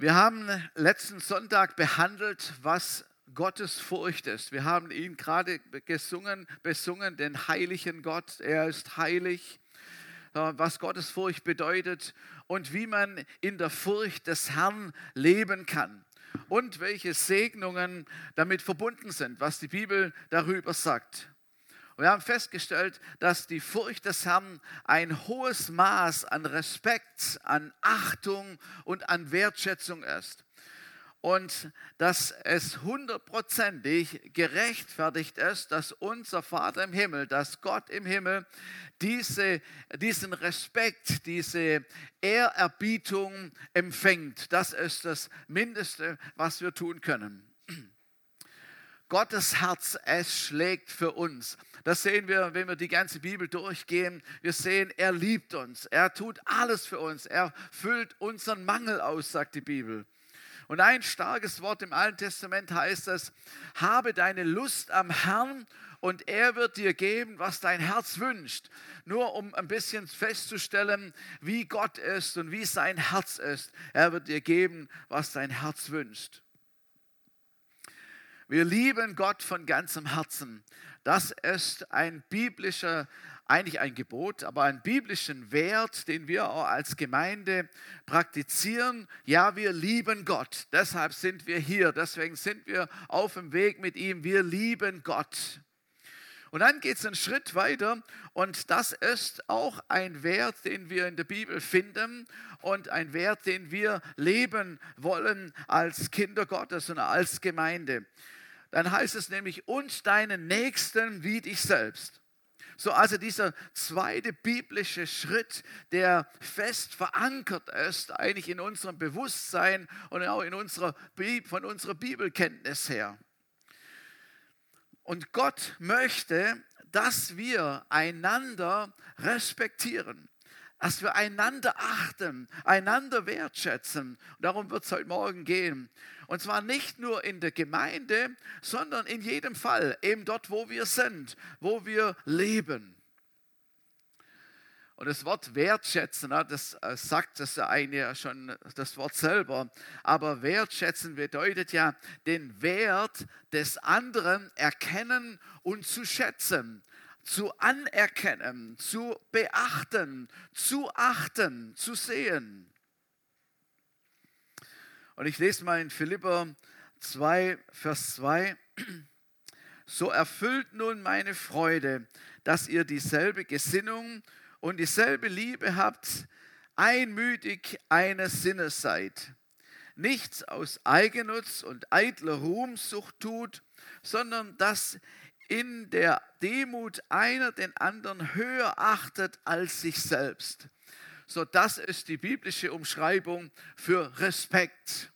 Wir haben letzten Sonntag behandelt, was Gottes Furcht ist. Wir haben ihn gerade gesungen, besungen, den heiligen Gott. Er ist heilig, äh, was Gottes Furcht bedeutet und wie man in der Furcht des Herrn leben kann und welche Segnungen damit verbunden sind, was die Bibel darüber sagt. Und wir haben festgestellt, dass die Furcht des Herrn ein hohes Maß an Respekt, an Achtung und an Wertschätzung ist. Und dass es hundertprozentig gerechtfertigt ist, dass unser Vater im Himmel, dass Gott im Himmel diese, diesen Respekt, diese Ehrerbietung empfängt. Das ist das Mindeste, was wir tun können. Gottes Herz, es schlägt für uns. Das sehen wir, wenn wir die ganze Bibel durchgehen. Wir sehen, er liebt uns. Er tut alles für uns. Er füllt unseren Mangel aus, sagt die Bibel. Und ein starkes Wort im Alten Testament heißt es, habe deine Lust am Herrn und er wird dir geben, was dein Herz wünscht. Nur um ein bisschen festzustellen, wie Gott ist und wie sein Herz ist. Er wird dir geben, was dein Herz wünscht. Wir lieben Gott von ganzem Herzen. Das ist ein biblischer, eigentlich ein Gebot, aber einen biblischen Wert, den wir auch als Gemeinde praktizieren. Ja, wir lieben Gott. Deshalb sind wir hier. Deswegen sind wir auf dem Weg mit ihm. Wir lieben Gott. Und dann geht es einen Schritt weiter und das ist auch ein Wert, den wir in der Bibel finden und ein Wert, den wir leben wollen als Kinder Gottes und als Gemeinde dann heißt es nämlich, und deinen Nächsten wie dich selbst. So also dieser zweite biblische Schritt, der fest verankert ist, eigentlich in unserem Bewusstsein und auch in unserer, von unserer Bibelkenntnis her. Und Gott möchte, dass wir einander respektieren dass wir einander achten, einander wertschätzen. Und darum wird es heute Morgen gehen. Und zwar nicht nur in der Gemeinde, sondern in jedem Fall, eben dort, wo wir sind, wo wir leben. Und das Wort wertschätzen, das äh, sagt das eigentlich ja schon das Wort selber. Aber wertschätzen bedeutet ja den Wert des anderen erkennen und zu schätzen zu anerkennen, zu beachten, zu achten, zu sehen. Und ich lese mal in Philipper 2, Vers 2. So erfüllt nun meine Freude, dass ihr dieselbe Gesinnung und dieselbe Liebe habt, einmütig eines Sinnes seid. Nichts aus Eigennutz und eitler Ruhmsucht tut, sondern dass in der Demut einer den anderen höher achtet als sich selbst. So, das ist die biblische Umschreibung für Respekt.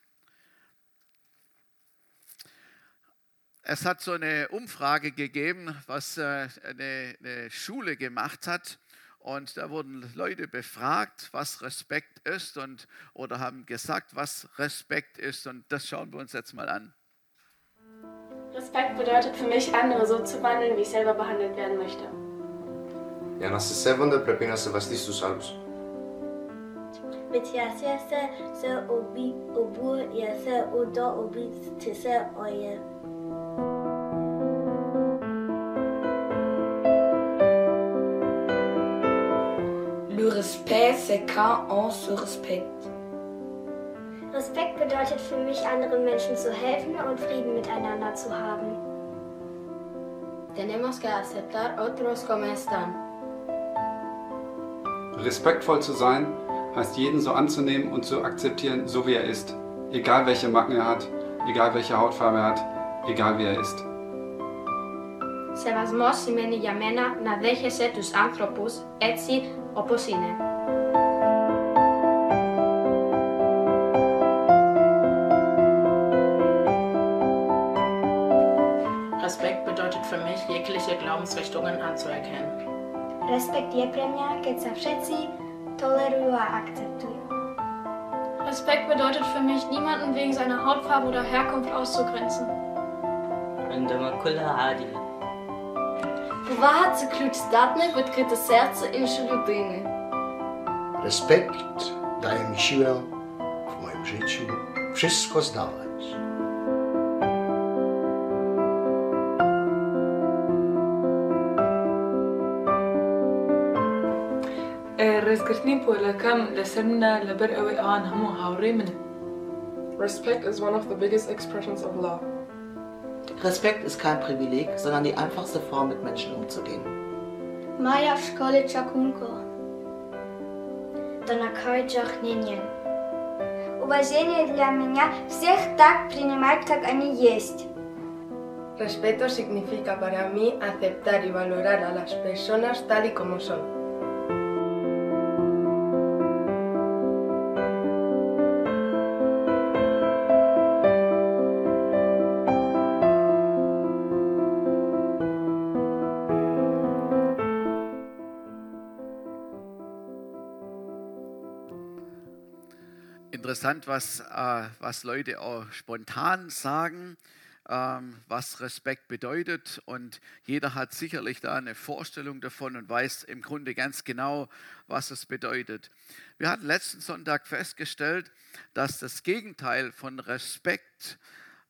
Es hat so eine Umfrage gegeben, was äh, eine, eine Schule gemacht hat. Und da wurden Leute befragt, was Respekt ist und oder haben gesagt, was Respekt ist. Und das schauen wir uns jetzt mal an. Respekt bedeutet für mich, andere so zu behandeln, wie ich selber behandelt werden möchte. Για να σε σέβονται πρέπει να σεβαστείς τους άλλους. Με τη ασία σε σε ομπί, ομπού, για σε ουδό, ομπί, τη σε οje. Le respect, c'est quand on se respecte. Respekt bedeutet für mich, anderen Menschen zu helfen und Frieden miteinander zu haben. Tenemos que aceptar otros como están. Respektvoll zu sein heißt jeden so anzunehmen und zu akzeptieren, so wie er ist. Egal welche Macken er hat, egal welche Hautfarbe er hat, egal wie er ist. Σεβασμός σημαίνει για μένα να δέχεσαι τους άνθρωπους έτσι όπως είναι. Glaubensrichtungen anzuerkennen. Respekt je pre mňa, keď sa všetci tolerujú a akzeptujú. Respekt bedeutet für mich, niemanden wegen seiner Hautfarbe oder Herkunft auszugrenzen. عندما كلها عادلة. Повага – це ключ здатний відкрити серце іншої людини. Respekt daje mi siłę w moim życiu Wszystko zdałeś. ڕێزگرتنی پۆلەکەم لەسەر منە لەبەر ئەوەی ئەوان هەموو هاوڕێ منن. Respect is one of the biggest expressions of love. Respekt ist kein Privileg, sondern die einfachste Form, mit Menschen umzugehen. Moja w szkole czakunko. To na kończach nie nie. Уважение для меня всех так принимать, как они есть. Respeto significa para mí aceptar y valorar a las personas tal y como son. Interessant, was, äh, was Leute auch spontan sagen, ähm, was Respekt bedeutet. Und jeder hat sicherlich da eine Vorstellung davon und weiß im Grunde ganz genau, was es bedeutet. Wir hatten letzten Sonntag festgestellt, dass das Gegenteil von Respekt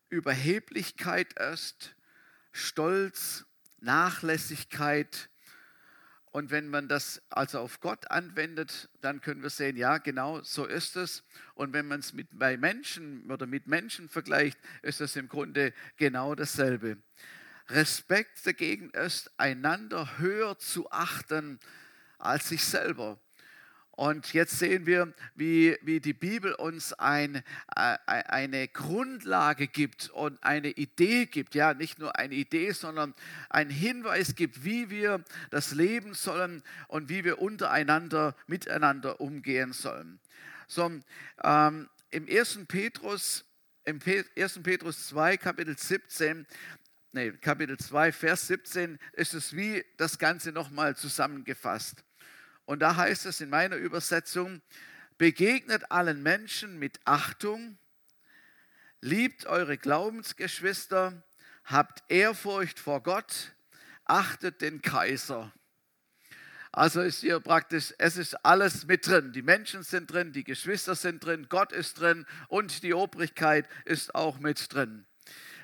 Überheblichkeit ist, Stolz, Nachlässigkeit, und wenn man das also auf Gott anwendet, dann können wir sehen, ja, genau so ist es. Und wenn man es mit, bei Menschen oder mit Menschen vergleicht, ist es im Grunde genau dasselbe. Respekt dagegen ist, einander höher zu achten als sich selber. Und jetzt sehen wir, wie, wie die Bibel uns ein, äh, eine Grundlage gibt und eine Idee gibt. Ja, nicht nur eine Idee, sondern einen Hinweis gibt, wie wir das leben sollen und wie wir untereinander, miteinander umgehen sollen. So, ähm, im 1. Petrus, im 1. Petrus 2, Kapitel 17, nee, Kapitel 2, Vers 17, ist es wie das Ganze nochmal zusammengefasst. Und da heißt es in meiner Übersetzung, begegnet allen Menschen mit Achtung, liebt eure Glaubensgeschwister, habt Ehrfurcht vor Gott, achtet den Kaiser. Also ist hier praktisch, es ist alles mit drin. Die Menschen sind drin, die Geschwister sind drin, Gott ist drin und die Obrigkeit ist auch mit drin.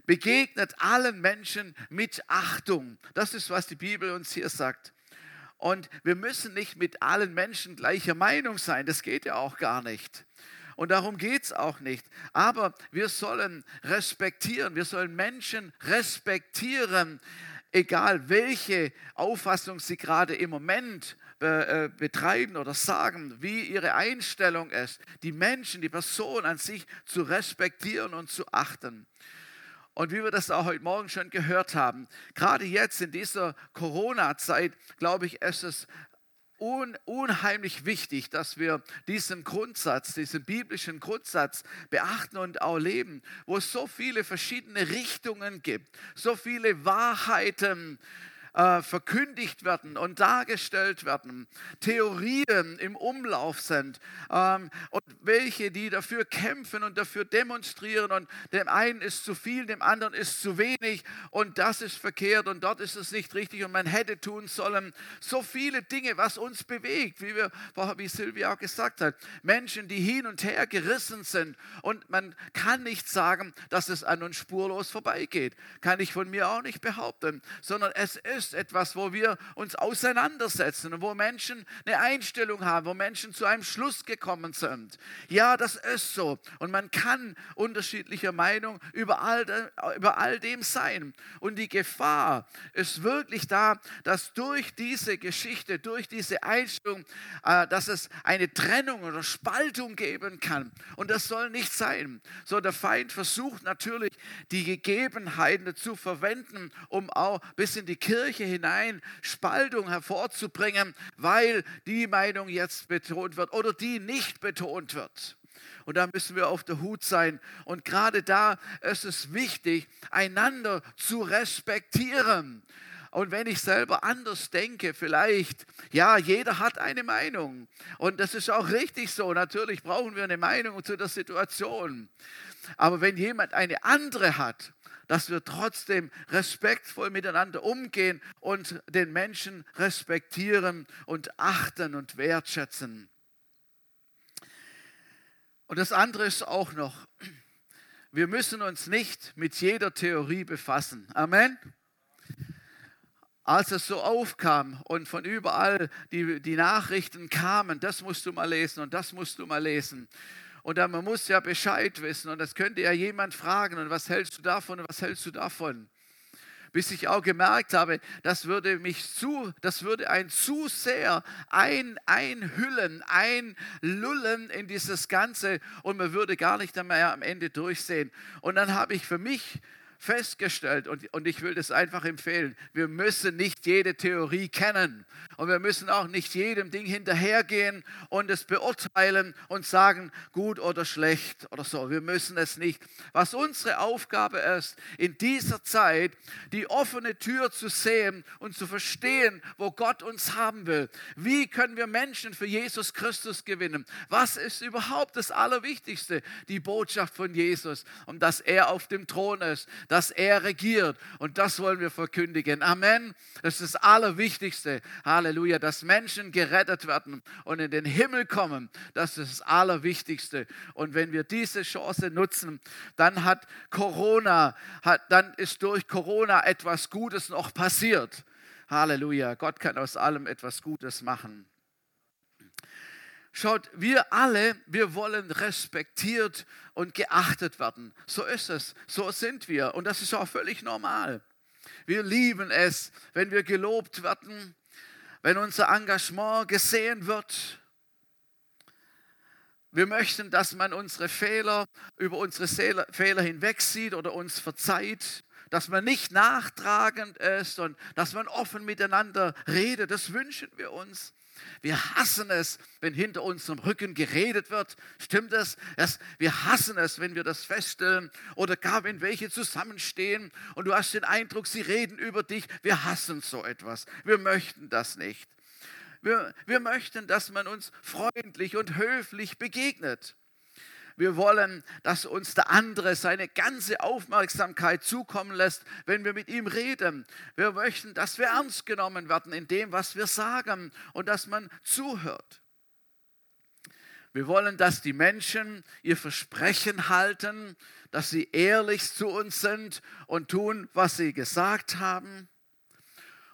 Begegnet allen Menschen mit Achtung. Das ist, was die Bibel uns hier sagt. Und wir müssen nicht mit allen Menschen gleicher Meinung sein. Das geht ja auch gar nicht. Und darum geht es auch nicht. Aber wir sollen respektieren, wir sollen Menschen respektieren, egal welche Auffassung sie gerade im Moment äh, betreiben oder sagen, wie ihre Einstellung ist, die Menschen, die Person an sich zu respektieren und zu achten. Und wie wir das auch heute Morgen schon gehört haben, gerade jetzt in dieser Corona-Zeit, glaube ich, ist es un, unheimlich wichtig, dass wir diesen Grundsatz, diesen biblischen Grundsatz beachten und auch leben, wo es so viele verschiedene Richtungen gibt, so viele Wahrheiten, äh, verkündigt werden und dargestellt werden, Theorien im Umlauf sind ähm, und welche, die dafür kämpfen und dafür demonstrieren und dem einen ist zu viel, dem anderen ist zu wenig und das ist verkehrt und dort ist es nicht richtig und man hätte tun sollen. So viele Dinge, was uns bewegt, wie, wir, wie Silvia auch gesagt hat. Menschen, die hin und her gerissen sind und man kann nicht sagen, dass es an uns spurlos vorbeigeht. Kann ich von mir auch nicht behaupten, sondern es ist ist etwas, wo wir uns auseinandersetzen und wo Menschen eine Einstellung haben, wo Menschen zu einem Schluss gekommen sind. Ja, das ist so. Und man kann unterschiedlicher Meinung über all, über all dem sein. Und die Gefahr ist wirklich da, dass durch diese Geschichte, durch diese Einstellung, äh, dass es eine Trennung oder Spaltung geben kann. Und das soll nicht sein. So, der Feind versucht natürlich, die Gegebenheiten zu verwenden, um auch bis in die Kirche Kirche hinein Spaltung hervorzubringen, weil die Meinung jetzt betont wird oder die nicht betont wird. Und da müssen wir auf der Hut sein. Und gerade da ist es wichtig, einander zu respektieren. Und wenn ich selber anders denke, vielleicht, ja, jeder hat eine Meinung. Und das ist auch richtig so. Natürlich brauchen wir eine Meinung zu der Situation. Aber wenn jemand eine andere hat, dass wir trotzdem respektvoll miteinander umgehen und den Menschen respektieren und achten und wertschätzen. Und das andere ist auch noch, wir müssen uns nicht mit jeder Theorie befassen. Amen. Als es so aufkam und von überall die, die Nachrichten kamen, das musst du mal lesen und das musst du mal lesen. Und dann, man muss ja Bescheid wissen und das könnte ja jemand fragen und was hältst du davon und was hältst du davon? bis ich auch gemerkt habe, das würde mich zu, das würde ein zu sehr ein, einhüllen, einlullen in dieses Ganze und man würde gar nicht mehr am Ende durchsehen. Und dann habe ich für mich festgestellt und, und ich will das einfach empfehlen, wir müssen nicht jede Theorie kennen und wir müssen auch nicht jedem Ding hinterhergehen und es beurteilen und sagen, gut oder schlecht oder so. Wir müssen es nicht. Was unsere Aufgabe ist, in dieser Zeit die offene Tür zu sehen und zu verstehen, wo Gott uns haben will. Wie können wir Menschen für Jesus Christus gewinnen? Was ist überhaupt das Allerwichtigste? Die Botschaft von Jesus und dass er auf dem Thron ist, dass er regiert. Und das wollen wir verkündigen. Amen. Das ist das Allerwichtigste. Halleluja. Dass Menschen gerettet werden und in den Himmel kommen. Das ist das Allerwichtigste. Und wenn wir diese Chance nutzen, dann hat Corona, hat, dann ist durch Corona etwas Gutes noch passiert. Halleluja. Gott kann aus allem etwas Gutes machen. Schaut, wir alle, wir wollen respektiert und geachtet werden. So ist es, so sind wir und das ist auch völlig normal. Wir lieben es, wenn wir gelobt werden, wenn unser Engagement gesehen wird. Wir möchten, dass man unsere Fehler über unsere Fehler hinweg sieht oder uns verzeiht, dass man nicht nachtragend ist und dass man offen miteinander redet. Das wünschen wir uns. Wir hassen es, wenn hinter unserem Rücken geredet wird. Stimmt das? Wir hassen es, wenn wir das feststellen oder gar wenn welche zusammenstehen und du hast den Eindruck, sie reden über dich. Wir hassen so etwas. Wir möchten das nicht. Wir, wir möchten, dass man uns freundlich und höflich begegnet. Wir wollen, dass uns der andere seine ganze Aufmerksamkeit zukommen lässt, wenn wir mit ihm reden. Wir möchten, dass wir ernst genommen werden in dem, was wir sagen und dass man zuhört. Wir wollen, dass die Menschen ihr Versprechen halten, dass sie ehrlich zu uns sind und tun, was sie gesagt haben.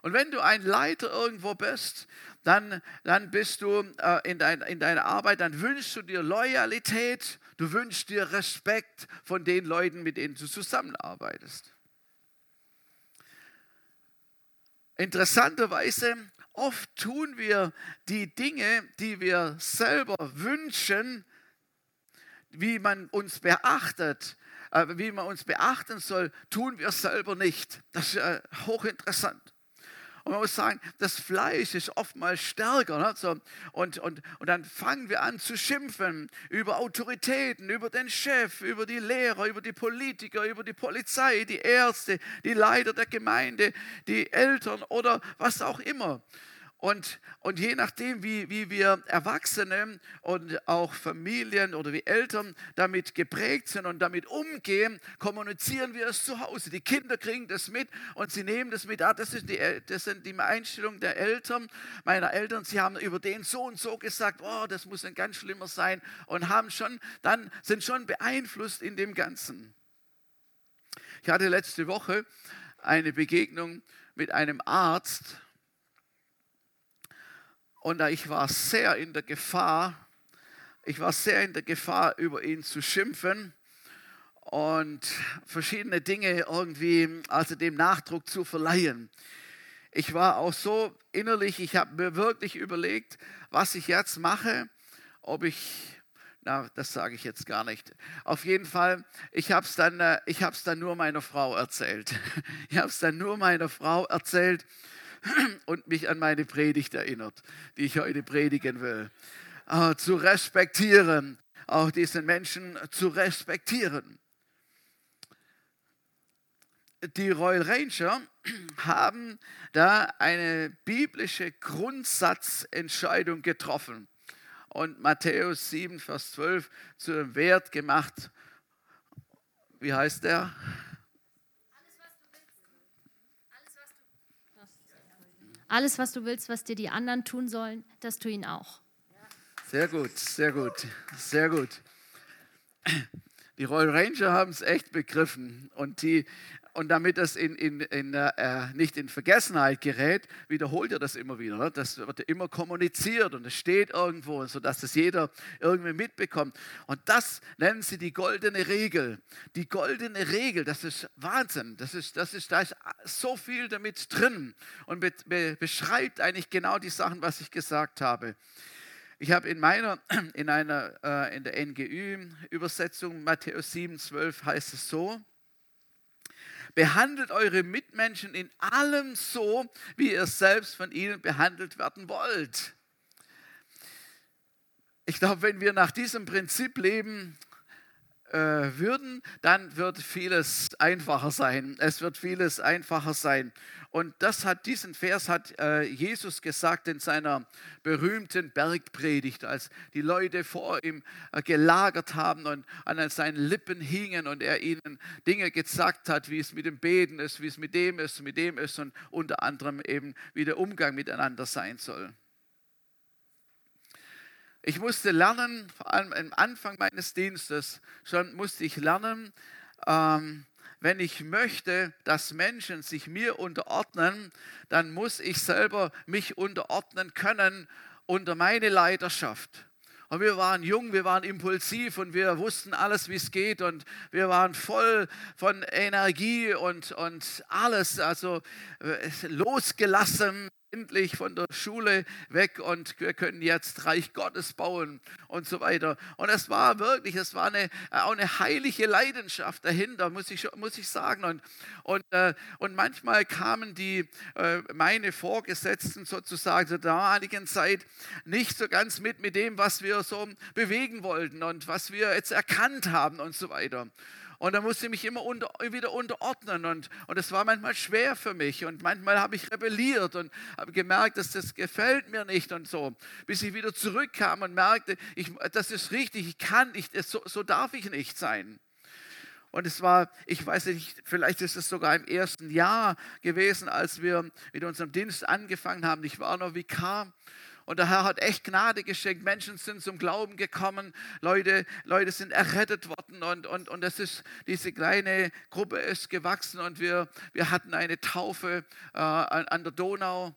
Und wenn du ein Leiter irgendwo bist, dann, dann bist du äh, in, dein, in deiner Arbeit, dann wünschst du dir Loyalität, du wünschst dir Respekt von den Leuten, mit denen du zusammenarbeitest. Interessanterweise, oft tun wir die Dinge, die wir selber wünschen, wie man uns beachtet, äh, wie man uns beachten soll, tun wir selber nicht. Das ist äh, hochinteressant. Und man muss sagen, das Fleisch ist oftmals stärker. Ne? So, und, und, und dann fangen wir an zu schimpfen über Autoritäten, über den Chef, über die Lehrer, über die Politiker, über die Polizei, die Ärzte, die Leiter der Gemeinde, die Eltern oder was auch immer. Und, und je nachdem, wie, wie wir Erwachsene und auch Familien oder wie Eltern damit geprägt sind und damit umgehen, kommunizieren wir es zu Hause. Die Kinder kriegen das mit und sie nehmen das mit. Ah, das, ist die, das sind die Einstellungen der Eltern, meiner Eltern. Sie haben über den so und so gesagt, oh, das muss ein ganz schlimmer sein und haben schon, dann sind schon beeinflusst in dem Ganzen. Ich hatte letzte Woche eine Begegnung mit einem Arzt, und ich war sehr in der Gefahr, ich war sehr in der Gefahr, über ihn zu schimpfen und verschiedene Dinge irgendwie, also dem Nachdruck zu verleihen. Ich war auch so innerlich, ich habe mir wirklich überlegt, was ich jetzt mache, ob ich na, das sage ich jetzt gar nicht. Auf jeden Fall, ich habe es dann, äh, dann nur meiner Frau erzählt. Ich habe es dann nur meiner Frau erzählt und mich an meine Predigt erinnert, die ich heute predigen will. Äh, zu respektieren, auch diesen Menschen zu respektieren. Die Royal Ranger haben da eine biblische Grundsatzentscheidung getroffen und Matthäus 7, Vers 12 zu einem Wert gemacht. Wie heißt der? Alles, was du willst, was dir die anderen tun sollen, das tu ihn auch. Sehr gut, sehr gut, sehr gut. Die Royal Ranger haben es echt begriffen und die und damit das in, in, in, äh, nicht in Vergessenheit gerät, wiederholt er das immer wieder. Ne? Das wird immer kommuniziert und es steht irgendwo, sodass es jeder irgendwie mitbekommt. Und das nennen sie die goldene Regel. Die goldene Regel, das ist Wahnsinn. Das ist, das ist, da ist so viel damit drin und be, be, beschreibt eigentlich genau die Sachen, was ich gesagt habe. Ich habe in meiner, in einer, äh, in der NGÜ-Übersetzung Matthäus 7, 12 heißt es so, Behandelt eure Mitmenschen in allem so, wie ihr selbst von ihnen behandelt werden wollt. Ich glaube, wenn wir nach diesem Prinzip leben, würden, dann wird vieles einfacher sein. Es wird vieles einfacher sein. Und das hat, diesen Vers hat äh, Jesus gesagt in seiner berühmten Bergpredigt, als die Leute vor ihm äh, gelagert haben und an seinen Lippen hingen und er ihnen Dinge gesagt hat, wie es mit dem Beten ist, wie es mit dem ist, mit dem ist und unter anderem eben, wie der Umgang miteinander sein soll. Ich musste lernen, vor allem am Anfang meines Dienstes, schon musste ich lernen, ähm, wenn ich möchte, dass Menschen sich mir unterordnen, dann muss ich selber mich unterordnen können unter meine Leiterschaft. Und wir waren jung, wir waren impulsiv und wir wussten alles, wie es geht und wir waren voll von Energie und, und alles, also äh, losgelassen endlich von der Schule weg und wir können jetzt Reich Gottes bauen und so weiter. Und es war wirklich, es war eine, auch eine heilige Leidenschaft dahinter, muss ich, muss ich sagen. Und, und, äh, und manchmal kamen die, äh, meine Vorgesetzten sozusagen zur damaligen Zeit nicht so ganz mit mit dem, was wir so bewegen wollten und was wir jetzt erkannt haben und so weiter. Und da musste ich mich immer unter, wieder unterordnen. Und, und das war manchmal schwer für mich. Und manchmal habe ich rebelliert und habe gemerkt, dass das gefällt mir nicht und so. Bis ich wieder zurückkam und merkte, ich, das ist richtig, ich kann nicht, so, so darf ich nicht sein. Und es war, ich weiß nicht, vielleicht ist es sogar im ersten Jahr gewesen, als wir mit unserem Dienst angefangen haben. Ich war noch Vikar und der Herr hat echt Gnade geschenkt. Menschen sind zum Glauben gekommen. Leute, Leute sind errettet worden. Und, und, und das ist, diese kleine Gruppe ist gewachsen. Und wir, wir hatten eine Taufe äh, an, an der Donau.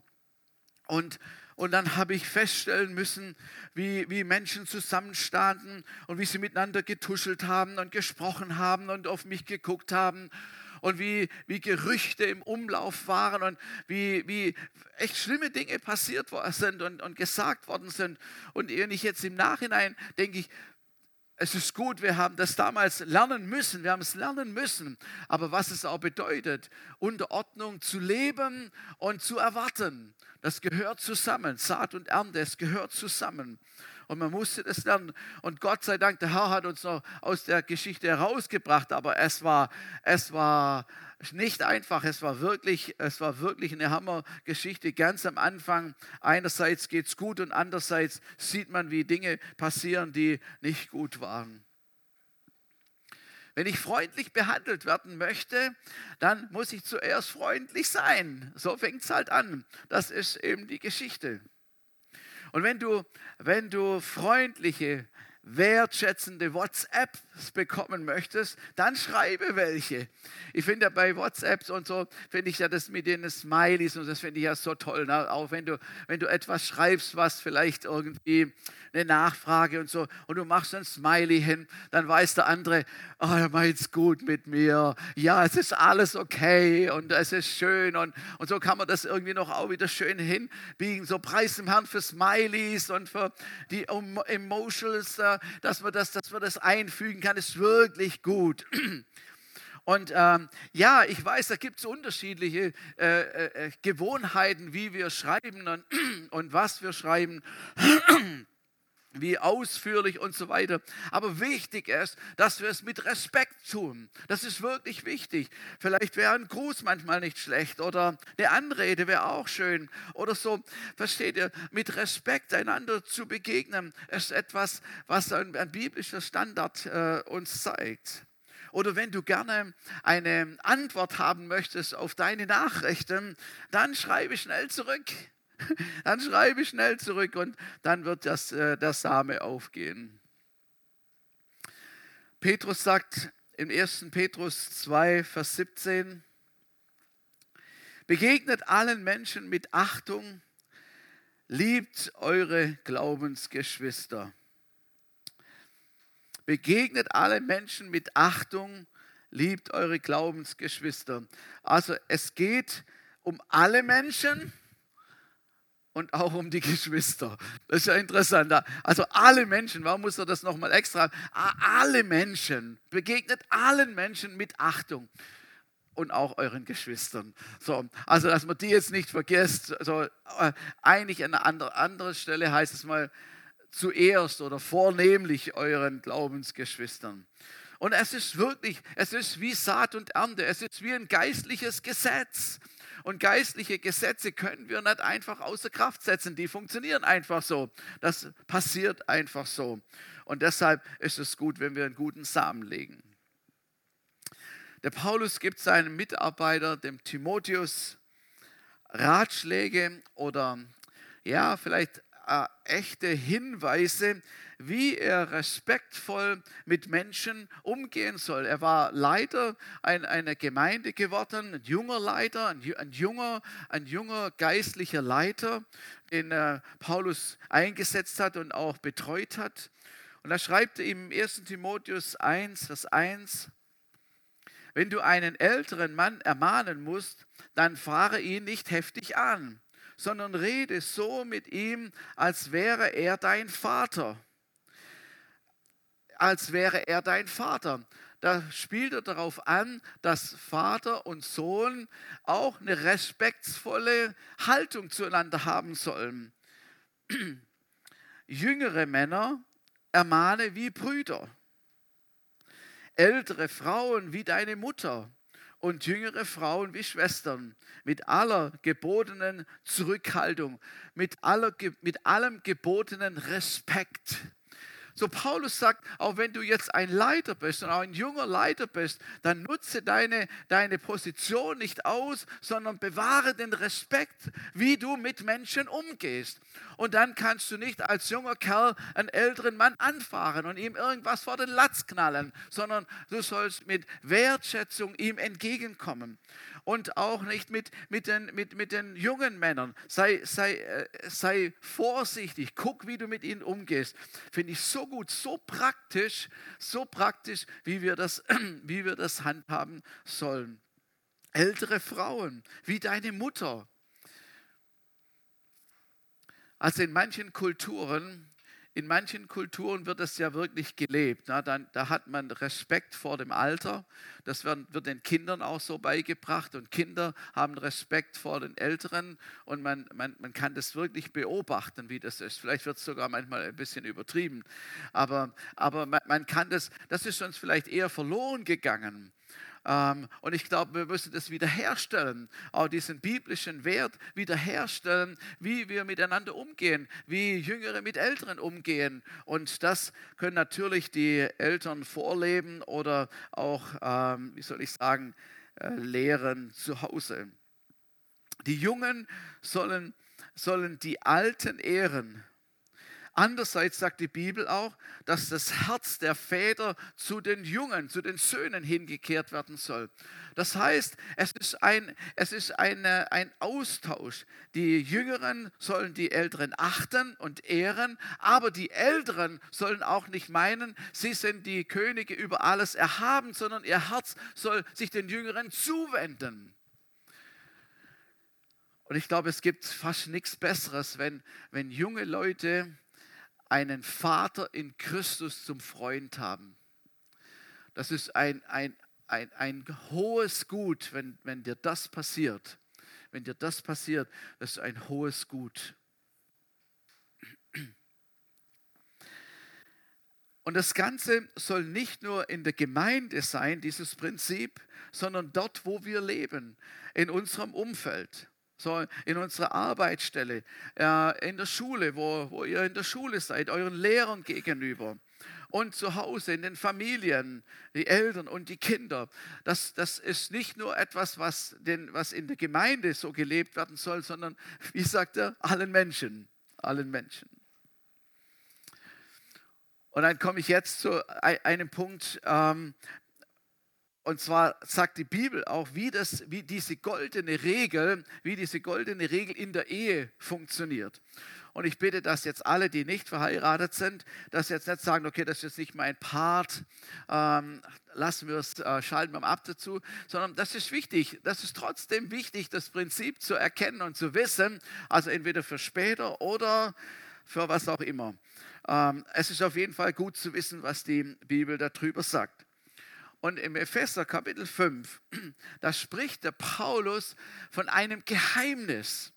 Und, und dann habe ich feststellen müssen, wie, wie Menschen zusammenstanden und wie sie miteinander getuschelt haben und gesprochen haben und auf mich geguckt haben und wie, wie Gerüchte im Umlauf waren und wie, wie echt schlimme Dinge passiert sind und, und gesagt worden sind. Und wenn ich jetzt im Nachhinein denke ich, es ist gut, wir haben das damals lernen müssen, wir haben es lernen müssen, aber was es auch bedeutet, Unterordnung zu leben und zu erwarten, das gehört zusammen. Saat und Ernte, es gehört zusammen und man musste das lernen. Und Gott sei Dank, der Herr hat uns noch aus der Geschichte herausgebracht, aber es war, es war nicht einfach, es war wirklich, es war wirklich eine Hammergeschichte ganz am Anfang. Einerseits geht es gut und andererseits sieht man, wie Dinge passieren, die nicht gut waren. Wenn ich freundlich behandelt werden möchte, dann muss ich zuerst freundlich sein. So fängt es halt an. Das ist eben die Geschichte. Und wenn du, wenn du freundliche, wertschätzende WhatsApps bekommen möchtest, dann schreibe welche. Ich finde ja bei WhatsApps und so, finde ich ja das mit den Smileys und das finde ich ja so toll. Ne? Auch wenn du, wenn du etwas schreibst, was vielleicht irgendwie eine Nachfrage und so, und du machst ein Smiley hin, dann weiß der andere, oh, er es gut mit mir. Ja, es ist alles okay und es ist schön und, und so kann man das irgendwie noch auch wieder schön hinbiegen. So preis dem Herrn für Smileys und für die Emotions, äh, dass man das, dass man das einfügen kann, ist wirklich gut. Und ähm, ja, ich weiß, da gibt es unterschiedliche äh, äh, Gewohnheiten, wie wir schreiben und, und was wir schreiben wie ausführlich und so weiter. Aber wichtig ist, dass wir es mit Respekt tun. Das ist wirklich wichtig. Vielleicht wäre ein Gruß manchmal nicht schlecht oder eine Anrede wäre auch schön oder so. Versteht ihr? Mit Respekt einander zu begegnen, ist etwas, was ein, ein biblischer Standard äh, uns zeigt. Oder wenn du gerne eine Antwort haben möchtest auf deine Nachrichten, dann schreibe schnell zurück. Dann schreibe ich schnell zurück und dann wird das, äh, der Same aufgehen. Petrus sagt im 1. Petrus 2, Vers 17, begegnet allen Menschen mit Achtung, liebt eure Glaubensgeschwister. Begegnet alle Menschen mit Achtung, liebt eure Glaubensgeschwister. Also es geht um alle Menschen und auch um die Geschwister. Das ist ja interessant. Also alle Menschen, warum muss er das nochmal extra? Alle Menschen, begegnet allen Menschen mit Achtung und auch euren Geschwistern. So, also dass man die jetzt nicht vergisst. Also, äh, eigentlich an einer anderen Stelle heißt es mal zuerst oder vornehmlich euren Glaubensgeschwistern. Und es ist wirklich, es ist wie Saat und Ernte, es ist wie ein geistliches Gesetz. Und geistliche Gesetze können wir nicht einfach außer Kraft setzen, die funktionieren einfach so. Das passiert einfach so. Und deshalb ist es gut, wenn wir einen guten Samen legen. Der Paulus gibt seinem Mitarbeiter, dem Timotheus, Ratschläge oder ja, vielleicht äh, echte Hinweise, wie er respektvoll mit Menschen umgehen soll. Er war Leiter einer Gemeinde geworden, ein junger Leiter, ein, junger, ein junger geistlicher Leiter, den äh, Paulus eingesetzt hat und auch betreut hat. Und da schreibt er ihm 1. Timotheus 1, Vers 1, wenn du einen älteren Mann ermahnen musst, dann fahre ihn nicht heftig an, sondern rede so mit ihm, als wäre er dein Vater. Als wäre er dein Vater. Da spielt er darauf an, dass Vater und Sohn auch eine respektsvolle Haltung zueinander haben sollen. Jüngere Männer ermahne wie Brüder ältere Frauen wie deine Mutter und jüngere Frauen wie Schwestern, mit aller gebotenen Zurückhaltung, mit, aller, mit allem gebotenen Respekt. So Paulus sagt, auch wenn du jetzt ein Leiter bist und auch ein junger Leiter bist, dann nutze deine, deine Position nicht aus, sondern bewahre den Respekt, wie du mit Menschen umgehst. Und dann kannst du nicht als junger Kerl einen älteren Mann anfahren und ihm irgendwas vor den Latz knallen, sondern du sollst mit Wertschätzung ihm entgegenkommen und auch nicht mit, mit, den, mit, mit den jungen Männern. Sei, sei, äh, sei vorsichtig, guck, wie du mit ihnen umgehst. Finde ich so gut, so praktisch, so praktisch, wie wir das, wie wir das handhaben sollen. Ältere Frauen, wie deine Mutter. Also in manchen Kulturen in manchen Kulturen wird es ja wirklich gelebt. Na, dann, da hat man Respekt vor dem Alter. Das wird, wird, den Kindern auch so beigebracht. Und Kinder haben Respekt vor den Älteren. Und man, man, man kann das wirklich beobachten, wie das ist. Vielleicht wird es sogar manchmal ein bisschen übertrieben. Aber, aber man, man kann das, das ist uns vielleicht eher verloren gegangen. Ähm, und ich glaube, wir müssen das wiederherstellen, auch diesen biblischen Wert wiederherstellen, wie wir miteinander umgehen, wie Jüngere mit Älteren umgehen. Und das können natürlich die Eltern vorleben oder auch, ähm, wie soll ich sagen, äh, lehren zu Hause. Die Jungen sollen, sollen die Alten ehren Andererseits sagt die Bibel auch, dass das Herz der Väter zu den Jungen, zu den Söhnen hingekehrt werden soll. Das heißt, es ist ein, es ist eine, ein Austausch. Die Jüngeren sollen die Älteren achten und ehren, aber die Älteren sollen auch nicht meinen, sie sind die Könige über alles erhaben, sondern ihr Herz soll sich den Jüngeren zuwenden. Und ich glaube, es gibt fast nichts Besseres, wenn, wenn junge Leute einen Vater in Christus zum Freund haben. Das ist ein, ein, ein, ein hohes Gut, wenn, wenn dir das passiert. Wenn dir das passiert, das ist ein hohes Gut. Und das Ganze soll nicht nur in der Gemeinde sein, dieses Prinzip, sondern dort, wo wir leben, in unserem Umfeld so in unserer Arbeitsstelle, äh, in der Schule, wo, wo ihr in der Schule seid, euren Lehrern gegenüber und zu Hause, in den Familien, die Eltern und die Kinder. Das, das ist nicht nur etwas, was, den, was in der Gemeinde so gelebt werden soll, sondern, wie sagt er, allen Menschen, allen Menschen. Und dann komme ich jetzt zu einem Punkt, ähm, und zwar sagt die Bibel auch, wie, das, wie diese goldene Regel, wie diese goldene Regel in der Ehe funktioniert. Und ich bitte, dass jetzt alle, die nicht verheiratet sind, dass jetzt nicht sagen, okay, das ist jetzt nicht mein Part, ähm, lassen wir es, äh, schalten wir ab dazu, sondern das ist wichtig. Das ist trotzdem wichtig, das Prinzip zu erkennen und zu wissen, also entweder für später oder für was auch immer. Ähm, es ist auf jeden Fall gut zu wissen, was die Bibel darüber sagt. Und im Epheser Kapitel 5, da spricht der Paulus von einem Geheimnis.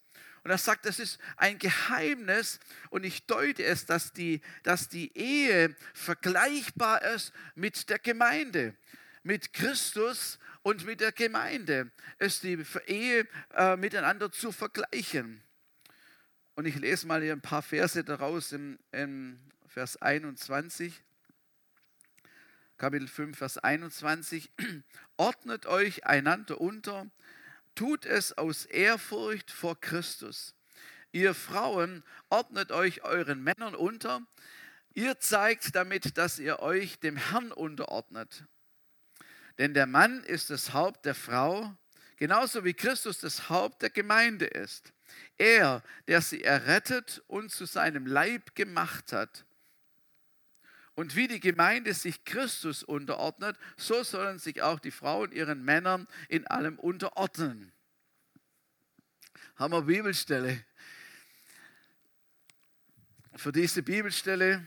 Und er sagt, das ist ein Geheimnis und ich deute es, dass die, dass die Ehe vergleichbar ist mit der Gemeinde, mit Christus und mit der Gemeinde. Ist die Ehe äh, miteinander zu vergleichen. Und ich lese mal hier ein paar Verse daraus im, im Vers 21. Kapitel 5, Vers 21. Ordnet euch einander unter Tut es aus Ehrfurcht vor Christus. Ihr Frauen, ordnet euch euren Männern unter. Ihr zeigt damit, dass ihr euch dem Herrn unterordnet. Denn der Mann ist das Haupt der Frau, genauso wie Christus das Haupt der Gemeinde ist. Er, der sie errettet und zu seinem Leib gemacht hat. Und wie die Gemeinde sich Christus unterordnet, so sollen sich auch die Frauen ihren Männern in allem unterordnen. Haben wir Bibelstelle. Für diese Bibelstelle,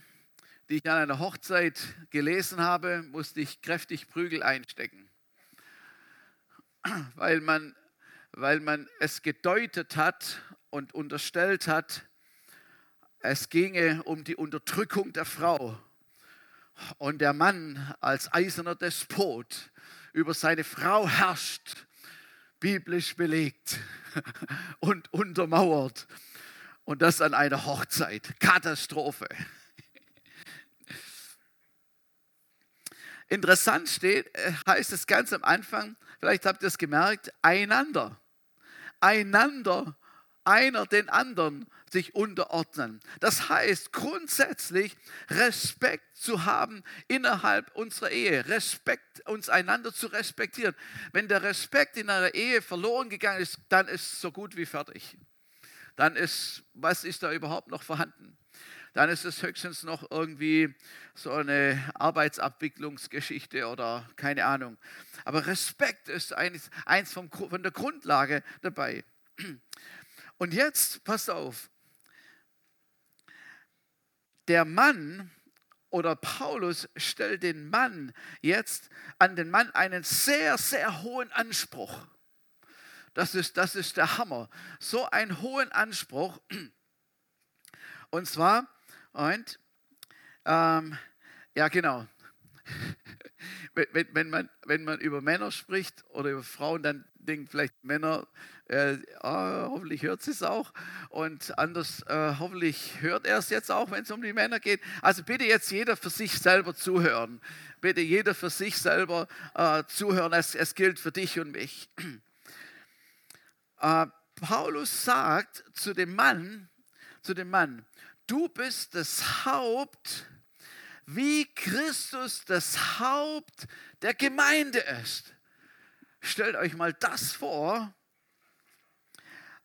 die ich an einer Hochzeit gelesen habe, musste ich kräftig Prügel einstecken, weil man, weil man es gedeutet hat und unterstellt hat, es ginge um die Unterdrückung der Frau und der Mann als eiserner Despot über seine Frau herrscht, biblisch belegt und untermauert. Und das an einer Hochzeit. Katastrophe. Interessant steht, äh, heißt es ganz am Anfang, vielleicht habt ihr es gemerkt, einander. Einander, einer den anderen sich unterordnen. Das heißt grundsätzlich Respekt zu haben innerhalb unserer Ehe, Respekt uns einander zu respektieren. Wenn der Respekt in einer Ehe verloren gegangen ist, dann ist so gut wie fertig. Dann ist, was ist da überhaupt noch vorhanden? Dann ist es höchstens noch irgendwie so eine Arbeitsabwicklungsgeschichte oder keine Ahnung. Aber Respekt ist eins, eins vom, von der Grundlage dabei. Und jetzt, passt auf, der Mann oder Paulus stellt den Mann jetzt an den Mann einen sehr, sehr hohen Anspruch. Das ist, das ist der Hammer. So einen hohen Anspruch. Und zwar, und, ähm, ja genau, wenn, wenn, man, wenn man über Männer spricht oder über Frauen, dann denken vielleicht Männer, äh, oh, hoffentlich hört sie es auch und anders, äh, hoffentlich hört er es jetzt auch, wenn es um die Männer geht. Also bitte jetzt jeder für sich selber zuhören. Bitte jeder für sich selber äh, zuhören. Es, es gilt für dich und mich. Äh, Paulus sagt zu dem Mann, zu dem Mann, du bist das Haupt wie Christus das Haupt der Gemeinde ist. Stellt euch mal das vor.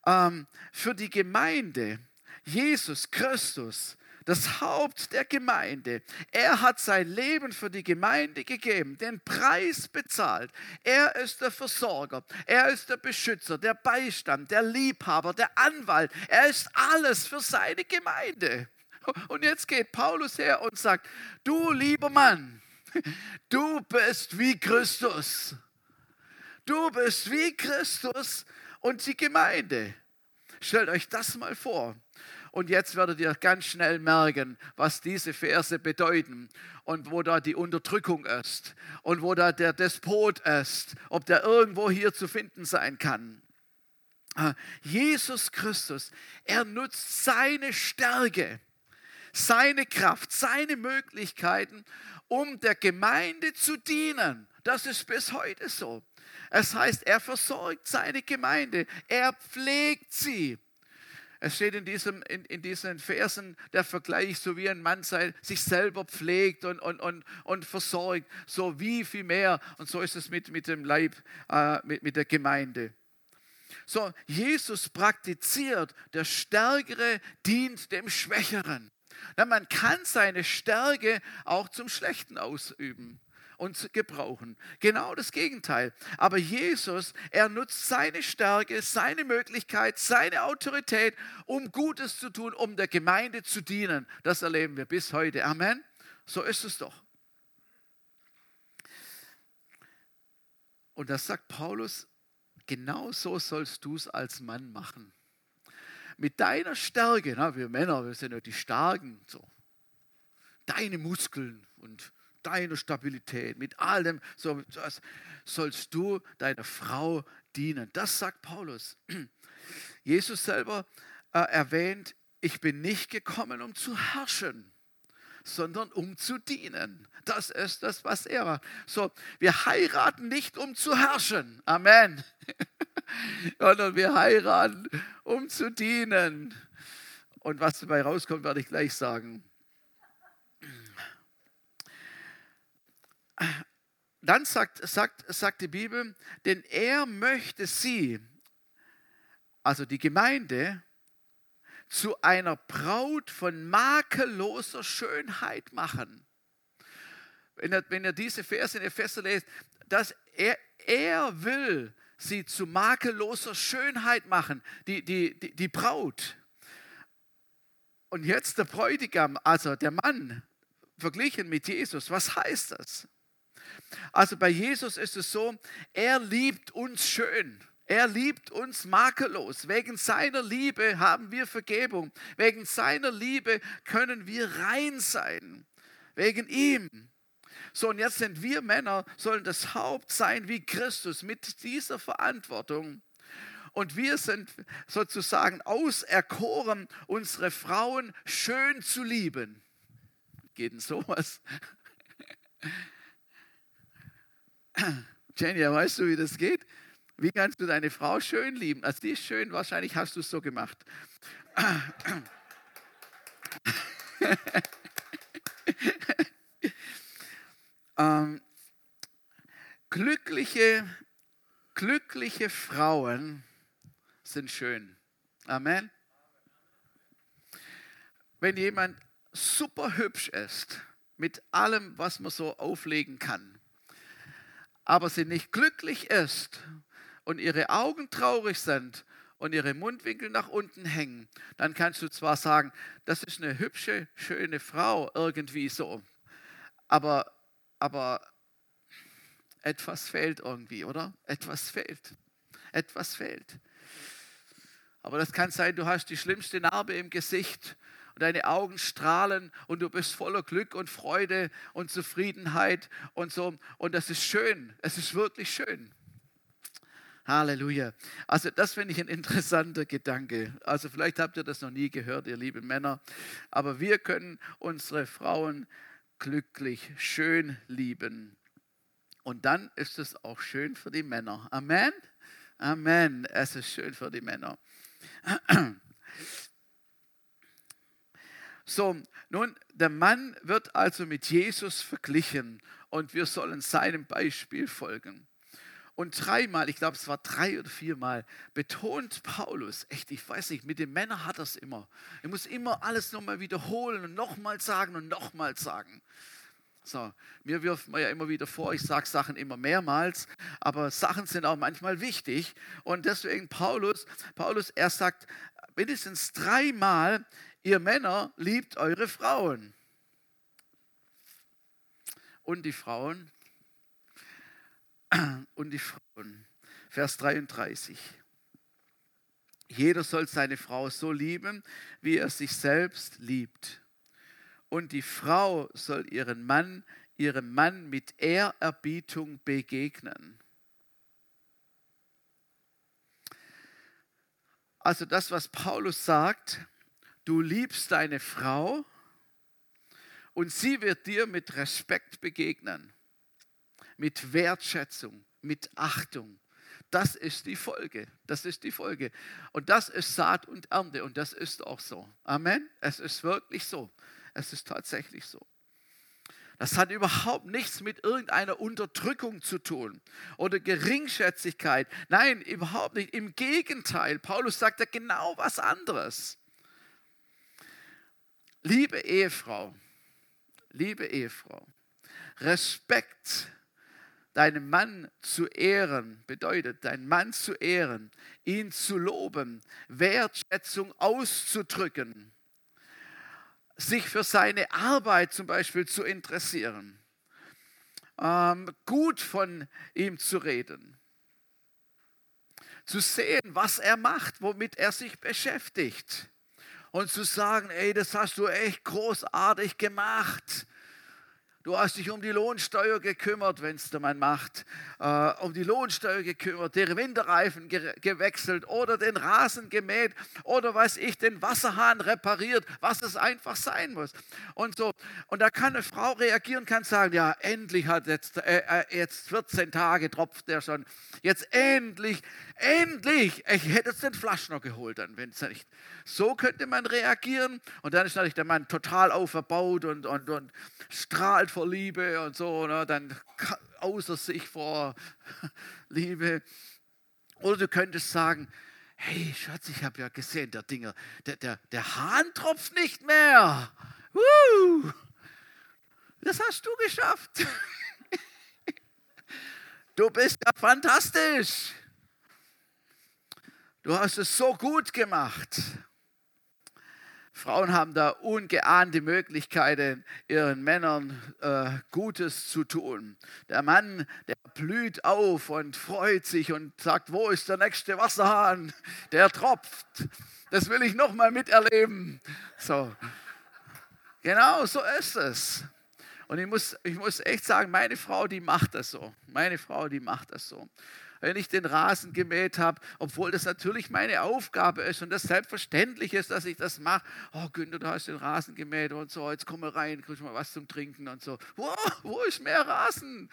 Ähm, für die Gemeinde, Jesus Christus, das Haupt der Gemeinde. Er hat sein Leben für die Gemeinde gegeben, den Preis bezahlt. Er ist der Versorger, er ist der Beschützer, der Beistand, der Liebhaber, der Anwalt. Er ist alles für seine Gemeinde. Und jetzt geht Paulus her und sagt, du lieber Mann, du bist wie Christus. Du bist wie Christus und die Gemeinde. Stellt euch das mal vor. Und jetzt werdet ihr ganz schnell merken, was diese Verse bedeuten und wo da die Unterdrückung ist und wo da der Despot ist, ob der irgendwo hier zu finden sein kann. Ah, Jesus Christus, er nutzt seine Stärke seine Kraft, seine Möglichkeiten, um der Gemeinde zu dienen. Das ist bis heute so. Es heißt, er versorgt seine Gemeinde, er pflegt sie. Es steht in, diesem, in, in diesen Versen der Vergleich, so wie ein Mann sei, sich selber pflegt und, und, und, und versorgt, so wie viel mehr. Und so ist es mit, mit dem Leib, äh, mit, mit der Gemeinde. So, Jesus praktiziert, der Stärkere dient dem Schwächeren. Na, man kann seine Stärke auch zum Schlechten ausüben und gebrauchen. Genau das Gegenteil. Aber Jesus, er nutzt seine Stärke, seine Möglichkeit, seine Autorität, um Gutes zu tun, um der Gemeinde zu dienen. Das erleben wir bis heute. Amen. So ist es doch. Und das sagt Paulus, genau so sollst du es als Mann machen. Mit deiner Stärke, na, wir Männer, wir sind ja die Starken, so. deine Muskeln und deiner Stabilität, mit allem, so, sollst du deiner Frau dienen. Das sagt Paulus. Jesus selber äh, erwähnt, ich bin nicht gekommen, um zu herrschen, sondern um zu dienen. Das ist das, was er war. So, wir heiraten nicht, um zu herrschen. Amen. sondern wir heiraten, um zu dienen. Und was dabei rauskommt, werde ich gleich sagen. Dann sagt, sagt, sagt die Bibel, denn er möchte sie, also die Gemeinde, zu einer Braut von makelloser Schönheit machen. Wenn ihr, wenn ihr diese Verse in Epheser lest, dass er, er will sie zu makelloser Schönheit machen, die, die, die, die Braut. Und jetzt der Bräutigam, also der Mann, verglichen mit Jesus, was heißt das? Also bei Jesus ist es so, er liebt uns schön. Er liebt uns makellos. Wegen seiner Liebe haben wir Vergebung. Wegen seiner Liebe können wir rein sein. Wegen ihm. So, und jetzt sind wir Männer, sollen das Haupt sein wie Christus mit dieser Verantwortung. Und wir sind sozusagen auserkoren, unsere Frauen schön zu lieben. Geht denn sowas? Jenny, weißt du, wie das geht? Wie kannst du deine Frau schön lieben? Also die ist schön, wahrscheinlich hast du es so gemacht. ähm, glückliche, glückliche Frauen sind schön. Amen. Wenn jemand super hübsch ist, mit allem, was man so auflegen kann, aber sie nicht glücklich ist und ihre Augen traurig sind und ihre Mundwinkel nach unten hängen, dann kannst du zwar sagen, das ist eine hübsche, schöne Frau irgendwie so, aber, aber etwas fehlt irgendwie, oder? Etwas fehlt. Etwas fehlt. Aber das kann sein, du hast die schlimmste Narbe im Gesicht deine Augen strahlen und du bist voller Glück und Freude und Zufriedenheit und so. Und das ist schön. Es ist wirklich schön. Halleluja. Also das finde ich ein interessanter Gedanke. Also vielleicht habt ihr das noch nie gehört, ihr lieben Männer. Aber wir können unsere Frauen glücklich, schön lieben. Und dann ist es auch schön für die Männer. Amen. Amen. Es ist schön für die Männer. So, nun, der Mann wird also mit Jesus verglichen und wir sollen seinem Beispiel folgen. Und dreimal, ich glaube, es war drei oder viermal, betont Paulus, echt, ich weiß nicht, mit den Männern hat er es immer. Er muss immer alles nochmal wiederholen und nochmal sagen und nochmal sagen. So, mir wirft man ja immer wieder vor, ich sage Sachen immer mehrmals, aber Sachen sind auch manchmal wichtig. Und deswegen Paulus, Paulus, er sagt mindestens dreimal, ihr Männer liebt eure Frauen. Und die Frauen, und die Frauen. Vers 33. Jeder soll seine Frau so lieben, wie er sich selbst liebt. Und die Frau soll ihren Mann, ihrem Mann mit Ehrerbietung begegnen. Also das, was Paulus sagt, du liebst deine Frau und sie wird dir mit Respekt begegnen, mit Wertschätzung, mit Achtung. Das ist die Folge. Das ist die Folge. Und das ist Saat und Ernte. Und das ist auch so. Amen. Es ist wirklich so. Es ist tatsächlich so. Das hat überhaupt nichts mit irgendeiner Unterdrückung zu tun oder Geringschätzigkeit. Nein, überhaupt nicht. Im Gegenteil, Paulus sagt ja genau was anderes. Liebe Ehefrau, liebe Ehefrau, Respekt deinen Mann zu ehren bedeutet, deinen Mann zu ehren, ihn zu loben, Wertschätzung auszudrücken sich für seine Arbeit zum Beispiel zu interessieren, ähm, gut von ihm zu reden, zu sehen, was er macht, womit er sich beschäftigt und zu sagen, ey, das hast du echt großartig gemacht. Du hast dich um die Lohnsteuer gekümmert, wenn es der Mann macht, äh, um die Lohnsteuer gekümmert, den Winterreifen ge gewechselt oder den Rasen gemäht oder weiß ich, den Wasserhahn repariert, was es einfach sein muss. Und so. Und da kann eine Frau reagieren, kann sagen, ja, endlich hat jetzt, äh, äh jetzt 14 Tage tropft der schon. Jetzt endlich, endlich. Ich hätte jetzt den Flaschner geholt, dann, wenn es nicht. So könnte man reagieren. Und dann ist natürlich der Mann total auferbaut und, und, und strahlt vor Liebe und so, ne? dann außer sich vor Liebe. Oder du könntest sagen, hey Schatz, ich habe ja gesehen, der Dinger, der, der, der Hahn tropft nicht mehr. Woo! Das hast du geschafft. Du bist ja fantastisch. Du hast es so gut gemacht. Frauen haben da ungeahnte Möglichkeiten, ihren Männern äh, Gutes zu tun. Der Mann, der blüht auf und freut sich und sagt, wo ist der nächste Wasserhahn? Der tropft. Das will ich noch mal miterleben. So. Genau, so ist es. Und ich muss, ich muss echt sagen, meine Frau, die macht das so. Meine Frau, die macht das so wenn ich den Rasen gemäht habe, obwohl das natürlich meine Aufgabe ist und das selbstverständlich ist, dass ich das mache. Oh Günther, du hast den Rasen gemäht und so, jetzt komm mal rein, kriegst mal was zum Trinken und so. Wo, wo ist mehr Rasen?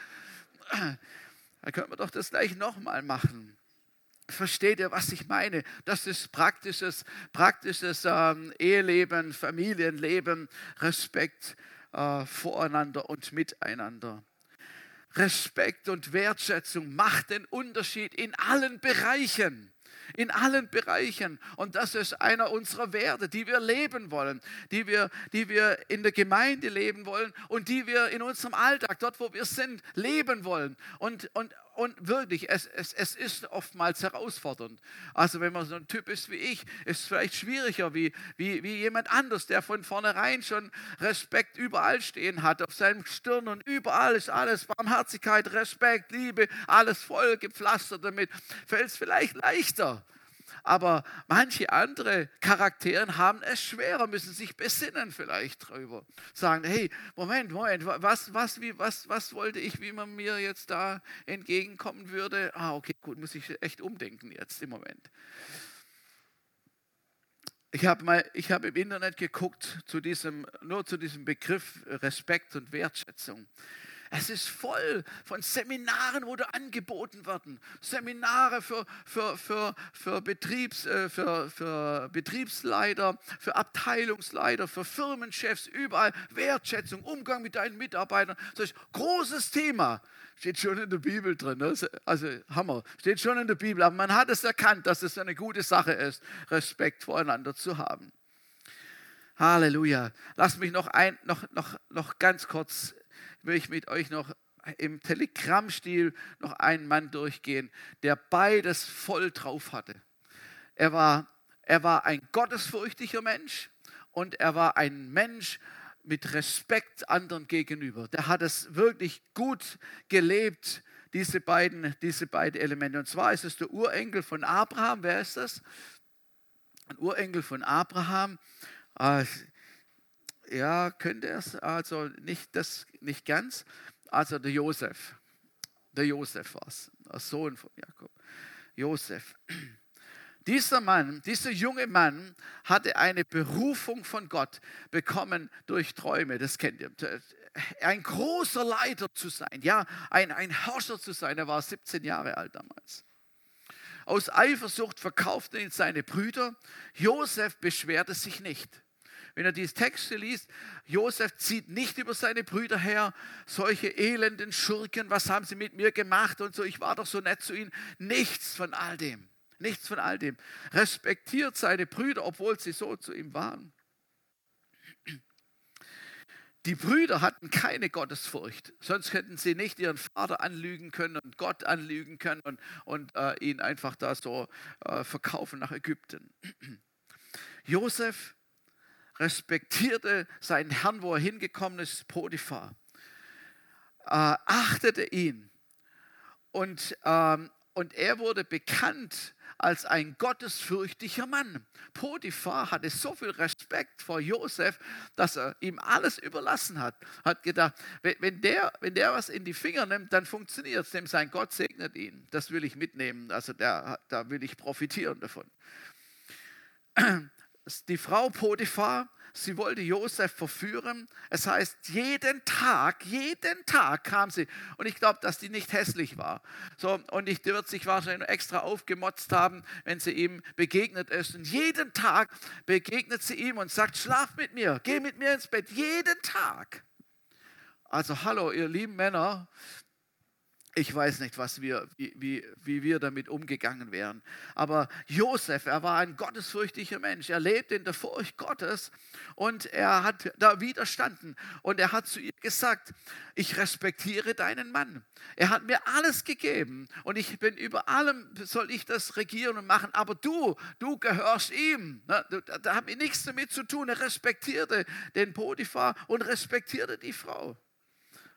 Dann können wir doch das gleich nochmal machen. Versteht ihr, was ich meine? Das ist praktisches, praktisches ähm, Eheleben, Familienleben, Respekt äh, voreinander und miteinander. Respekt und Wertschätzung macht den Unterschied in allen Bereichen. In allen Bereichen. Und das ist einer unserer Werte, die wir leben wollen, die wir, die wir in der Gemeinde leben wollen und die wir in unserem Alltag, dort wo wir sind, leben wollen. Und, und, und wirklich, es, es, es ist oftmals herausfordernd. Also wenn man so ein Typ ist wie ich, ist es vielleicht schwieriger wie, wie, wie jemand anders, der von vornherein schon Respekt überall stehen hat, auf seinem Stirn und überall ist alles Barmherzigkeit, Respekt, Liebe, alles voll gepflastert damit. Fällt es vielleicht leichter aber manche andere Charaktere haben es schwerer, müssen sich besinnen vielleicht drüber. Sagen, hey, Moment, Moment, was, was, wie, was, was wollte ich, wie man mir jetzt da entgegenkommen würde? Ah, okay, gut, muss ich echt umdenken jetzt im Moment. Ich habe mal, im Internet geguckt zu diesem, nur zu diesem Begriff Respekt und Wertschätzung. Es ist voll von Seminaren, wo da angeboten werden. Seminare für, für, für, für, Betriebs, äh, für, für Betriebsleiter, für Abteilungsleiter, für Firmenchefs, überall. Wertschätzung, Umgang mit deinen Mitarbeitern. Ein großes Thema. Steht schon in der Bibel drin. Ne? Also Hammer. Steht schon in der Bibel. Aber man hat es erkannt, dass es eine gute Sache ist, Respekt voreinander zu haben. Halleluja. Lass mich noch, ein, noch, noch, noch ganz kurz will ich mit euch noch im Telegrammstil noch einen Mann durchgehen, der beides voll drauf hatte. Er war, er war ein gottesfürchtiger Mensch und er war ein Mensch mit Respekt anderen gegenüber. Der hat es wirklich gut gelebt, diese beiden, diese beiden Elemente. Und zwar ist es der Urenkel von Abraham. Wer ist das? Ein Urenkel von Abraham. Ja, könnte es, also nicht, das, nicht ganz, also der Josef. Der Josef war es, der Sohn von Jakob. Josef. Dieser Mann, dieser junge Mann hatte eine Berufung von Gott bekommen durch Träume, das kennt ihr. Ein großer Leiter zu sein, ja, ein, ein Herrscher zu sein. Er war 17 Jahre alt damals. Aus Eifersucht verkauften ihn seine Brüder. Josef beschwerte sich nicht. Wenn er diese Texte liest, Josef zieht nicht über seine Brüder her, solche elenden Schurken, was haben sie mit mir gemacht und so, ich war doch so nett zu ihnen. Nichts von all dem. Nichts von all dem. Respektiert seine Brüder, obwohl sie so zu ihm waren. Die Brüder hatten keine Gottesfurcht, sonst hätten sie nicht ihren Vater anlügen können und Gott anlügen können und, und äh, ihn einfach da so äh, verkaufen nach Ägypten. Josef respektierte seinen Herrn, wo er hingekommen ist, Potiphar, äh, achtete ihn und, ähm, und er wurde bekannt als ein gottesfürchtiger Mann. Potiphar hatte so viel Respekt vor Josef, dass er ihm alles überlassen hat. Hat gedacht, wenn der, wenn der was in die Finger nimmt, dann funktioniert es. Dem sein Gott segnet ihn. Das will ich mitnehmen. Also der, da will ich profitieren davon. Die Frau Potiphar sie wollte Josef verführen. Es heißt, jeden Tag, jeden Tag kam sie. Und ich glaube, dass die nicht hässlich war. So, und ich, wird sich wahrscheinlich extra aufgemotzt haben, wenn sie ihm begegnet ist. Und jeden Tag begegnet sie ihm und sagt, schlaf mit mir, geh mit mir ins Bett. Jeden Tag. Also hallo, ihr lieben Männer, ich weiß nicht, was wir, wie, wie, wie wir damit umgegangen wären. Aber Josef, er war ein gottesfürchtiger Mensch. Er lebte in der Furcht Gottes und er hat da widerstanden. Und er hat zu ihr gesagt, ich respektiere deinen Mann. Er hat mir alles gegeben und ich bin über allem, soll ich das regieren und machen. Aber du, du gehörst ihm. Da habe ich nichts damit zu tun. Er respektierte den Potiphar und respektierte die Frau.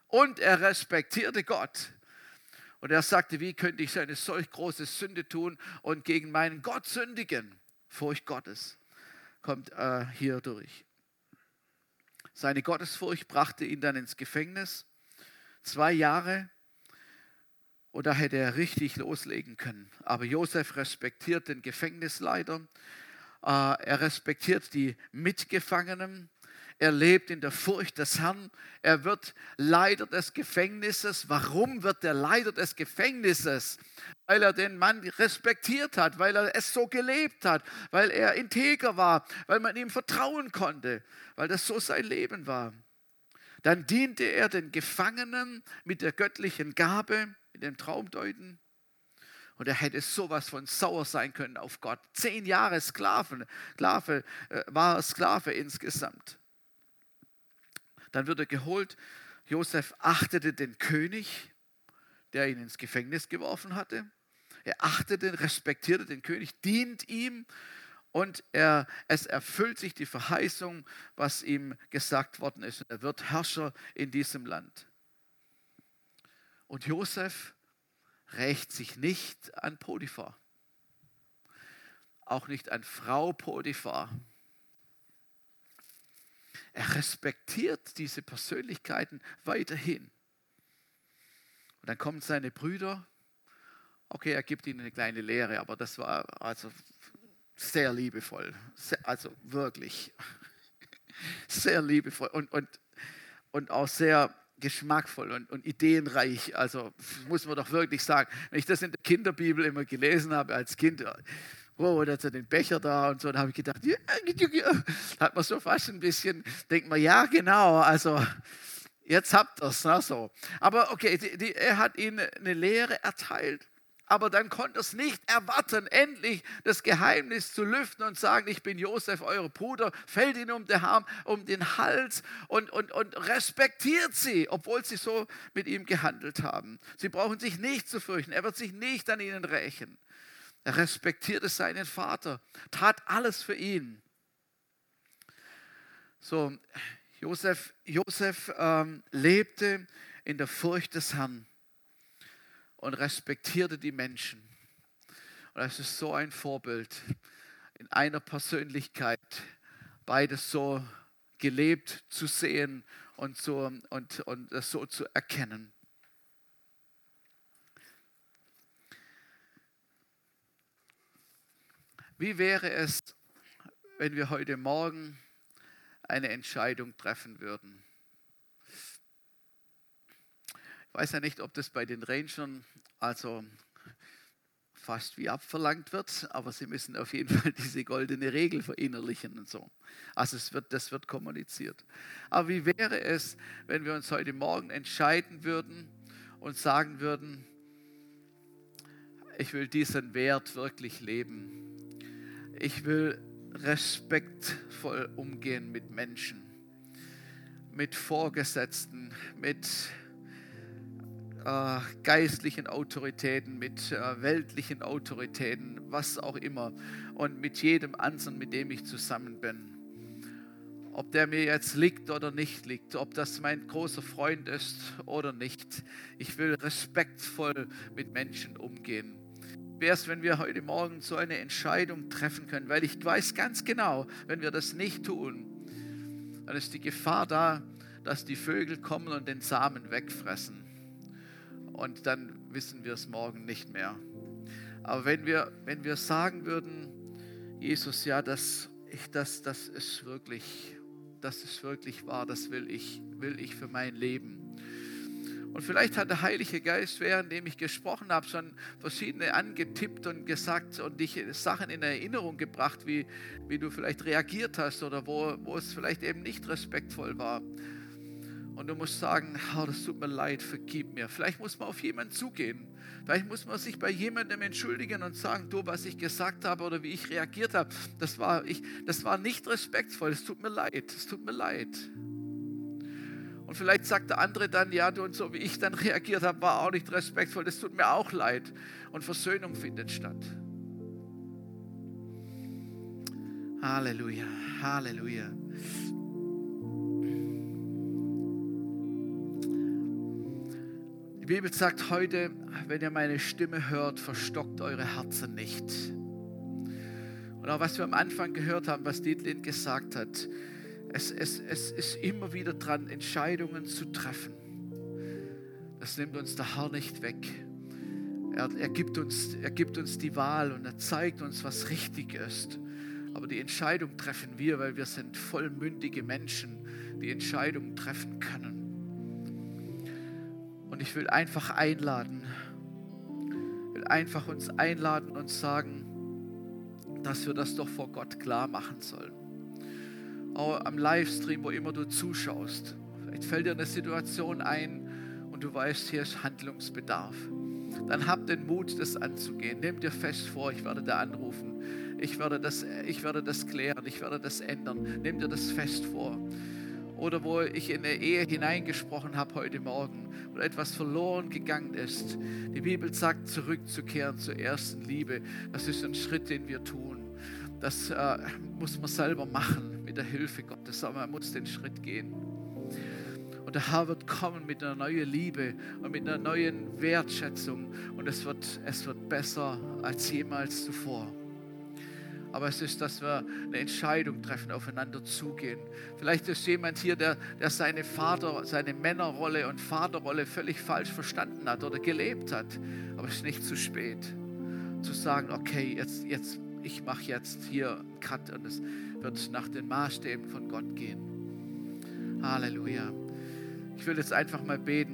Und er respektierte Gott. Und er sagte, wie könnte ich eine solch große Sünde tun und gegen meinen Gott sündigen? Furcht Gottes kommt äh, hier durch. Seine Gottesfurcht brachte ihn dann ins Gefängnis. Zwei Jahre. Und da hätte er richtig loslegen können. Aber Josef respektiert den Gefängnisleiter. Äh, er respektiert die Mitgefangenen. Er lebt in der Furcht des Herrn. Er wird Leiter des Gefängnisses. Warum wird er Leiter des Gefängnisses? Weil er den Mann respektiert hat, weil er es so gelebt hat, weil er integer war, weil man ihm vertrauen konnte, weil das so sein Leben war. Dann diente er den Gefangenen mit der göttlichen Gabe, mit dem Traumdeuten. Und er hätte sowas von sauer sein können auf Gott. Zehn Jahre Sklaven, Sklave, äh, war Sklave insgesamt. Dann wird er geholt. Josef achtete den König, der ihn ins Gefängnis geworfen hatte. Er achtete, respektierte den König, dient ihm und er, es erfüllt sich die Verheißung, was ihm gesagt worden ist. Er wird Herrscher in diesem Land. Und Josef rächt sich nicht an Potiphar, auch nicht an Frau Potiphar. Er respektiert diese Persönlichkeiten weiterhin. Und dann kommen seine Brüder. Okay, er gibt ihnen eine kleine Lehre, aber das war also sehr liebevoll. also wirklich sehr liebevoll und, und, und auch sehr geschmackvoll und, und ideenreich. Also muss man doch wirklich sagen, wenn ich das in der Kinderbibel immer gelesen habe als Kind, wow, da hat er den Becher da und so. Da habe ich gedacht, ja, hat man so fast ein bisschen, denkt man, ja, genau, also jetzt habt ihr es. Ne, so. Aber okay, die, die, er hat ihnen eine Lehre erteilt. Aber dann konnte es nicht erwarten, endlich das Geheimnis zu lüften und sagen, ich bin Josef, euer Bruder, fällt ihnen um den, Arm, um den Hals und, und, und respektiert sie, obwohl sie so mit ihm gehandelt haben. Sie brauchen sich nicht zu fürchten, er wird sich nicht an ihnen rächen. Er respektierte seinen Vater, tat alles für ihn. So, Josef, Josef ähm, lebte in der Furcht des Herrn und respektierte die Menschen. Und das ist so ein Vorbild in einer Persönlichkeit, beides so gelebt zu sehen und so, und, und so zu erkennen. Wie wäre es, wenn wir heute Morgen eine Entscheidung treffen würden? Ich weiß ja nicht, ob das bei den Rangern, also fast wie abverlangt wird, aber sie müssen auf jeden Fall diese goldene Regel verinnerlichen und so. Also es wird, das wird kommuniziert. Aber wie wäre es, wenn wir uns heute Morgen entscheiden würden und sagen würden, ich will diesen Wert wirklich leben. Ich will respektvoll umgehen mit Menschen, mit Vorgesetzten, mit äh, geistlichen Autoritäten, mit äh, weltlichen Autoritäten, was auch immer. Und mit jedem anderen, mit dem ich zusammen bin. Ob der mir jetzt liegt oder nicht liegt, ob das mein großer Freund ist oder nicht. Ich will respektvoll mit Menschen umgehen. Wäre es, wenn wir heute Morgen so eine Entscheidung treffen können, weil ich weiß ganz genau, wenn wir das nicht tun, dann ist die Gefahr da, dass die Vögel kommen und den Samen wegfressen und dann wissen wir es morgen nicht mehr. Aber wenn wir, wenn wir sagen würden, Jesus, ja, das, ich, das, das ist wirklich, das ist wirklich wahr, das will ich, will ich für mein Leben. Und vielleicht hat der Heilige Geist, währenddem ich gesprochen habe, schon verschiedene angetippt und gesagt und dich Sachen in Erinnerung gebracht, wie, wie du vielleicht reagiert hast oder wo, wo es vielleicht eben nicht respektvoll war. Und du musst sagen, oh, das tut mir leid, vergib mir. Vielleicht muss man auf jemanden zugehen. Vielleicht muss man sich bei jemandem entschuldigen und sagen, du, was ich gesagt habe oder wie ich reagiert habe, das war, ich, das war nicht respektvoll. Es tut mir leid. Es tut mir leid. Und vielleicht sagt der andere dann, ja, du und so wie ich dann reagiert habe, war auch nicht respektvoll. Das tut mir auch leid. Und Versöhnung findet statt. Halleluja, Halleluja. Bibel sagt heute, wenn ihr meine Stimme hört, verstockt eure Herzen nicht. Und auch was wir am Anfang gehört haben, was Dietlin gesagt hat, es, es, es ist immer wieder dran, Entscheidungen zu treffen. Das nimmt uns der Herr nicht weg. Er, er, gibt uns, er gibt uns die Wahl und er zeigt uns, was richtig ist. Aber die Entscheidung treffen wir, weil wir sind vollmündige Menschen, die Entscheidungen treffen können. Und ich will einfach einladen, will einfach uns einladen und sagen, dass wir das doch vor Gott klar machen sollen. Auch am Livestream, wo immer du zuschaust. Vielleicht fällt dir eine Situation ein und du weißt, hier ist Handlungsbedarf. Dann hab den Mut, das anzugehen. Nimm dir fest vor, ich werde da anrufen. Ich werde das, ich werde das klären. Ich werde das ändern. Nimm dir das fest vor oder wo ich in eine Ehe hineingesprochen habe heute Morgen oder etwas verloren gegangen ist. Die Bibel sagt, zurückzukehren zur ersten Liebe. Das ist ein Schritt, den wir tun. Das äh, muss man selber machen mit der Hilfe Gottes, aber man muss den Schritt gehen. Und der Herr wird kommen mit einer neuen Liebe und mit einer neuen Wertschätzung und es wird, es wird besser als jemals zuvor. Aber es ist, dass wir eine Entscheidung treffen, aufeinander zugehen. Vielleicht ist jemand hier, der, der seine Vater, seine Männerrolle und Vaterrolle völlig falsch verstanden hat oder gelebt hat. Aber es ist nicht zu spät, zu sagen, okay, jetzt, jetzt, ich mache jetzt hier einen Cut und es wird nach den Maßstäben von Gott gehen. Halleluja. Ich will jetzt einfach mal beten.